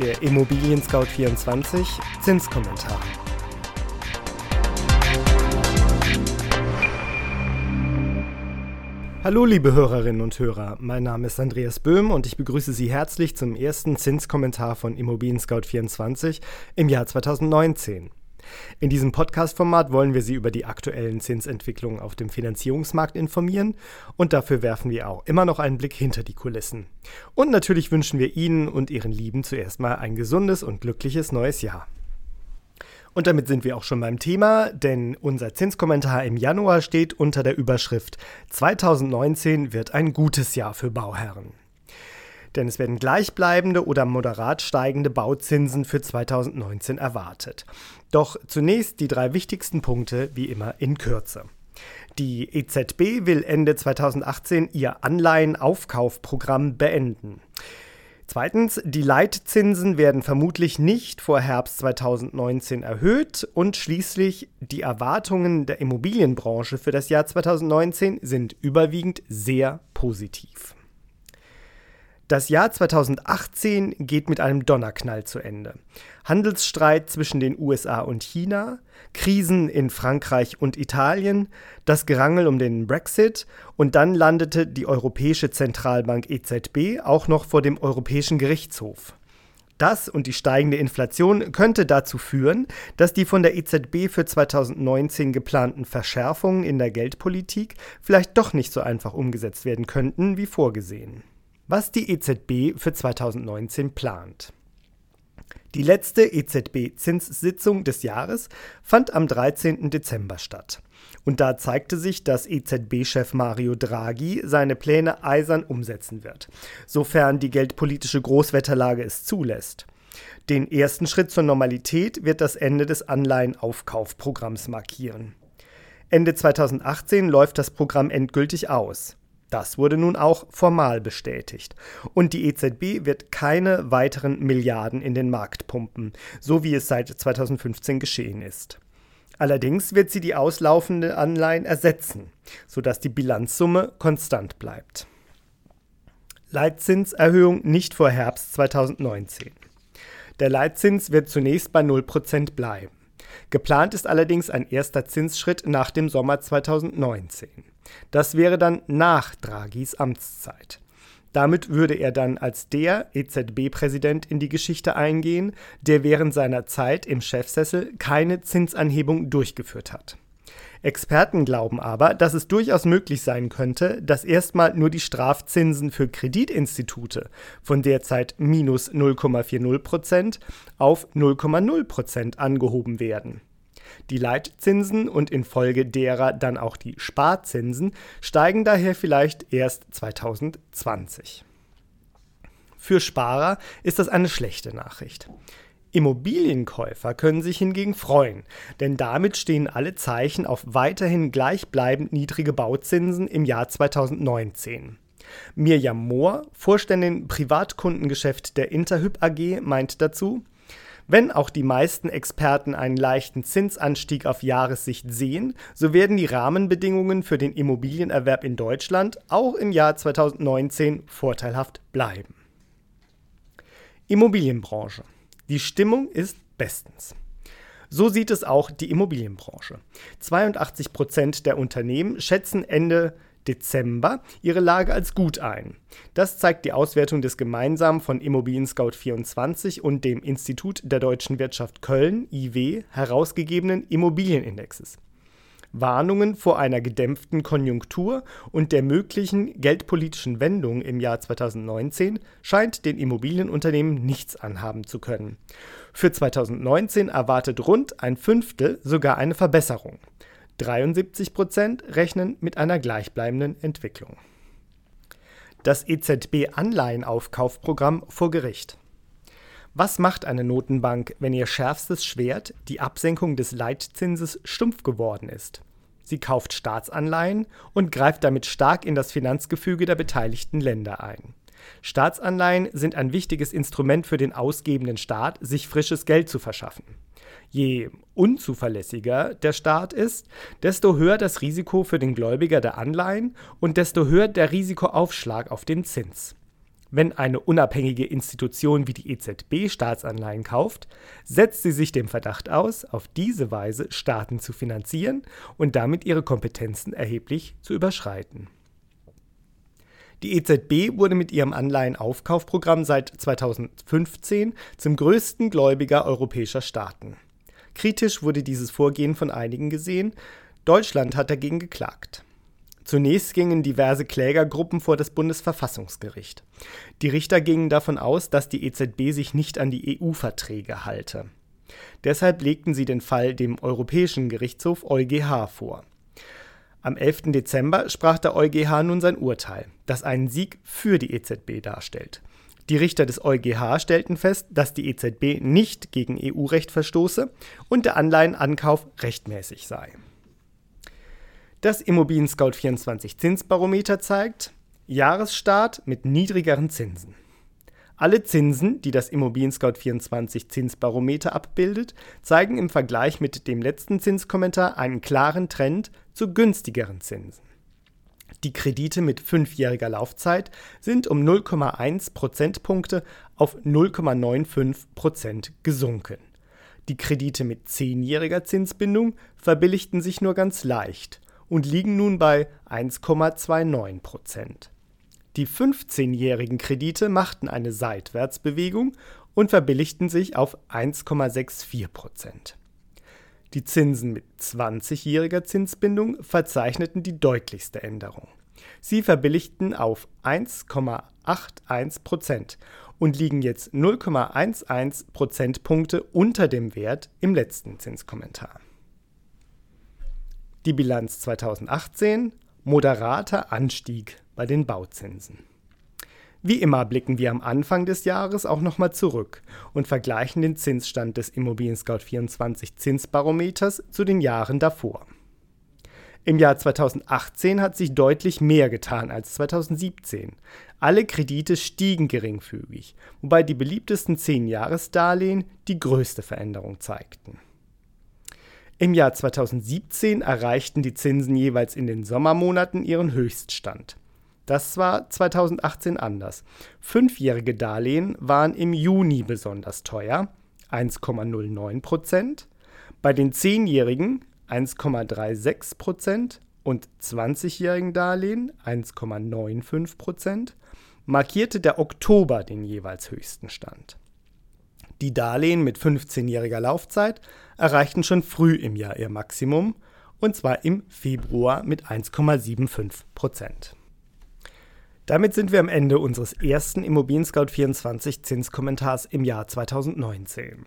der Immobilien Scout 24 Zinskommentar. Hallo liebe Hörerinnen und Hörer, mein Name ist Andreas Böhm und ich begrüße Sie herzlich zum ersten Zinskommentar von Immobilien Scout 24 im Jahr 2019. In diesem Podcast-Format wollen wir Sie über die aktuellen Zinsentwicklungen auf dem Finanzierungsmarkt informieren und dafür werfen wir auch immer noch einen Blick hinter die Kulissen. Und natürlich wünschen wir Ihnen und Ihren Lieben zuerst mal ein gesundes und glückliches neues Jahr. Und damit sind wir auch schon beim Thema, denn unser Zinskommentar im Januar steht unter der Überschrift 2019 wird ein gutes Jahr für Bauherren denn es werden gleichbleibende oder moderat steigende Bauzinsen für 2019 erwartet. Doch zunächst die drei wichtigsten Punkte wie immer in Kürze. Die EZB will Ende 2018 ihr Anleihenaufkaufprogramm beenden. Zweitens, die Leitzinsen werden vermutlich nicht vor Herbst 2019 erhöht und schließlich die Erwartungen der Immobilienbranche für das Jahr 2019 sind überwiegend sehr positiv. Das Jahr 2018 geht mit einem Donnerknall zu Ende. Handelsstreit zwischen den USA und China, Krisen in Frankreich und Italien, das Gerangel um den Brexit und dann landete die Europäische Zentralbank EZB auch noch vor dem Europäischen Gerichtshof. Das und die steigende Inflation könnte dazu führen, dass die von der EZB für 2019 geplanten Verschärfungen in der Geldpolitik vielleicht doch nicht so einfach umgesetzt werden könnten wie vorgesehen was die EZB für 2019 plant. Die letzte EZB-Zinssitzung des Jahres fand am 13. Dezember statt. Und da zeigte sich, dass EZB-Chef Mario Draghi seine Pläne eisern umsetzen wird, sofern die geldpolitische Großwetterlage es zulässt. Den ersten Schritt zur Normalität wird das Ende des Anleihenaufkaufprogramms markieren. Ende 2018 läuft das Programm endgültig aus. Das wurde nun auch formal bestätigt. Und die EZB wird keine weiteren Milliarden in den Markt pumpen, so wie es seit 2015 geschehen ist. Allerdings wird sie die auslaufende Anleihen ersetzen, sodass die Bilanzsumme konstant bleibt. Leitzinserhöhung nicht vor Herbst 2019. Der Leitzins wird zunächst bei 0% bleiben. Geplant ist allerdings ein erster Zinsschritt nach dem Sommer 2019. Das wäre dann nach Draghis Amtszeit. Damit würde er dann als der EZB-Präsident in die Geschichte eingehen, der während seiner Zeit im Chefsessel keine Zinsanhebung durchgeführt hat. Experten glauben aber, dass es durchaus möglich sein könnte, dass erstmal nur die Strafzinsen für Kreditinstitute von derzeit minus 0,40% auf 0,0% angehoben werden. Die Leitzinsen und infolge derer dann auch die Sparzinsen steigen daher vielleicht erst 2020. Für Sparer ist das eine schlechte Nachricht. Immobilienkäufer können sich hingegen freuen, denn damit stehen alle Zeichen auf weiterhin gleichbleibend niedrige Bauzinsen im Jahr 2019. Mirjam Mohr, Vorständin Privatkundengeschäft der Interhyp AG, meint dazu, wenn auch die meisten Experten einen leichten Zinsanstieg auf Jahressicht sehen, so werden die Rahmenbedingungen für den Immobilienerwerb in Deutschland auch im Jahr 2019 vorteilhaft bleiben. Immobilienbranche. Die Stimmung ist bestens. So sieht es auch die Immobilienbranche. 82 Prozent der Unternehmen schätzen Ende Dezember ihre Lage als gut ein. Das zeigt die Auswertung des gemeinsam von Immobilien Scout 24 und dem Institut der deutschen Wirtschaft Köln IW herausgegebenen Immobilienindexes. Warnungen vor einer gedämpften Konjunktur und der möglichen geldpolitischen Wendung im Jahr 2019 scheint den Immobilienunternehmen nichts anhaben zu können. Für 2019 erwartet rund ein Fünftel sogar eine Verbesserung. 73 Prozent rechnen mit einer gleichbleibenden Entwicklung. Das EZB-Anleihenaufkaufprogramm vor Gericht. Was macht eine Notenbank, wenn ihr schärfstes Schwert, die Absenkung des Leitzinses, stumpf geworden ist? Sie kauft Staatsanleihen und greift damit stark in das Finanzgefüge der beteiligten Länder ein. Staatsanleihen sind ein wichtiges Instrument für den ausgebenden Staat, sich frisches Geld zu verschaffen. Je unzuverlässiger der Staat ist, desto höher das Risiko für den Gläubiger der Anleihen und desto höher der Risikoaufschlag auf den Zins. Wenn eine unabhängige Institution wie die EZB Staatsanleihen kauft, setzt sie sich dem Verdacht aus, auf diese Weise Staaten zu finanzieren und damit ihre Kompetenzen erheblich zu überschreiten. Die EZB wurde mit ihrem Anleihenaufkaufprogramm seit 2015 zum größten Gläubiger europäischer Staaten. Kritisch wurde dieses Vorgehen von einigen gesehen, Deutschland hat dagegen geklagt. Zunächst gingen diverse Klägergruppen vor das Bundesverfassungsgericht. Die Richter gingen davon aus, dass die EZB sich nicht an die EU-Verträge halte. Deshalb legten sie den Fall dem Europäischen Gerichtshof EuGH vor. Am 11. Dezember sprach der EuGH nun sein Urteil, das einen Sieg für die EZB darstellt. Die Richter des EuGH stellten fest, dass die EZB nicht gegen EU-Recht verstoße und der Anleihenankauf rechtmäßig sei. Das Immobilien Scout 24 Zinsbarometer zeigt Jahresstart mit niedrigeren Zinsen. Alle Zinsen, die das Immobilien Scout 24 Zinsbarometer abbildet, zeigen im Vergleich mit dem letzten Zinskommentar einen klaren Trend zu günstigeren Zinsen. Die Kredite mit fünfjähriger Laufzeit sind um 0,1 Prozentpunkte auf 0,95 Prozent gesunken. Die Kredite mit zehnjähriger Zinsbindung verbilligten sich nur ganz leicht und liegen nun bei 1,29 Prozent. Die 15-jährigen Kredite machten eine Seitwärtsbewegung und verbilligten sich auf 1,64 Prozent. Die Zinsen mit 20-jähriger Zinsbindung verzeichneten die deutlichste Änderung. Sie verbilligten auf 1,81 Prozent und liegen jetzt 0,11 Prozentpunkte unter dem Wert im letzten Zinskommentar. Die Bilanz 2018 moderater Anstieg bei den Bauzinsen. Wie immer blicken wir am Anfang des Jahres auch nochmal zurück und vergleichen den Zinsstand des Immobilien Scout 24 Zinsbarometers zu den Jahren davor. Im Jahr 2018 hat sich deutlich mehr getan als 2017. Alle Kredite stiegen geringfügig, wobei die beliebtesten 10-Jahres-Darlehen die größte Veränderung zeigten. Im Jahr 2017 erreichten die Zinsen jeweils in den Sommermonaten ihren Höchststand. Das war 2018 anders. Fünfjährige Darlehen waren im Juni besonders teuer, 1,09 Prozent, bei den zehnjährigen 1,36 Prozent und 20-jährigen Darlehen 1,95 Prozent, markierte der Oktober den jeweils höchsten Stand. Die Darlehen mit 15-jähriger Laufzeit erreichten schon früh im Jahr ihr Maximum, und zwar im Februar mit 1,75 Prozent. Damit sind wir am Ende unseres ersten Immobilien Scout 24 Zinskommentars im Jahr 2019.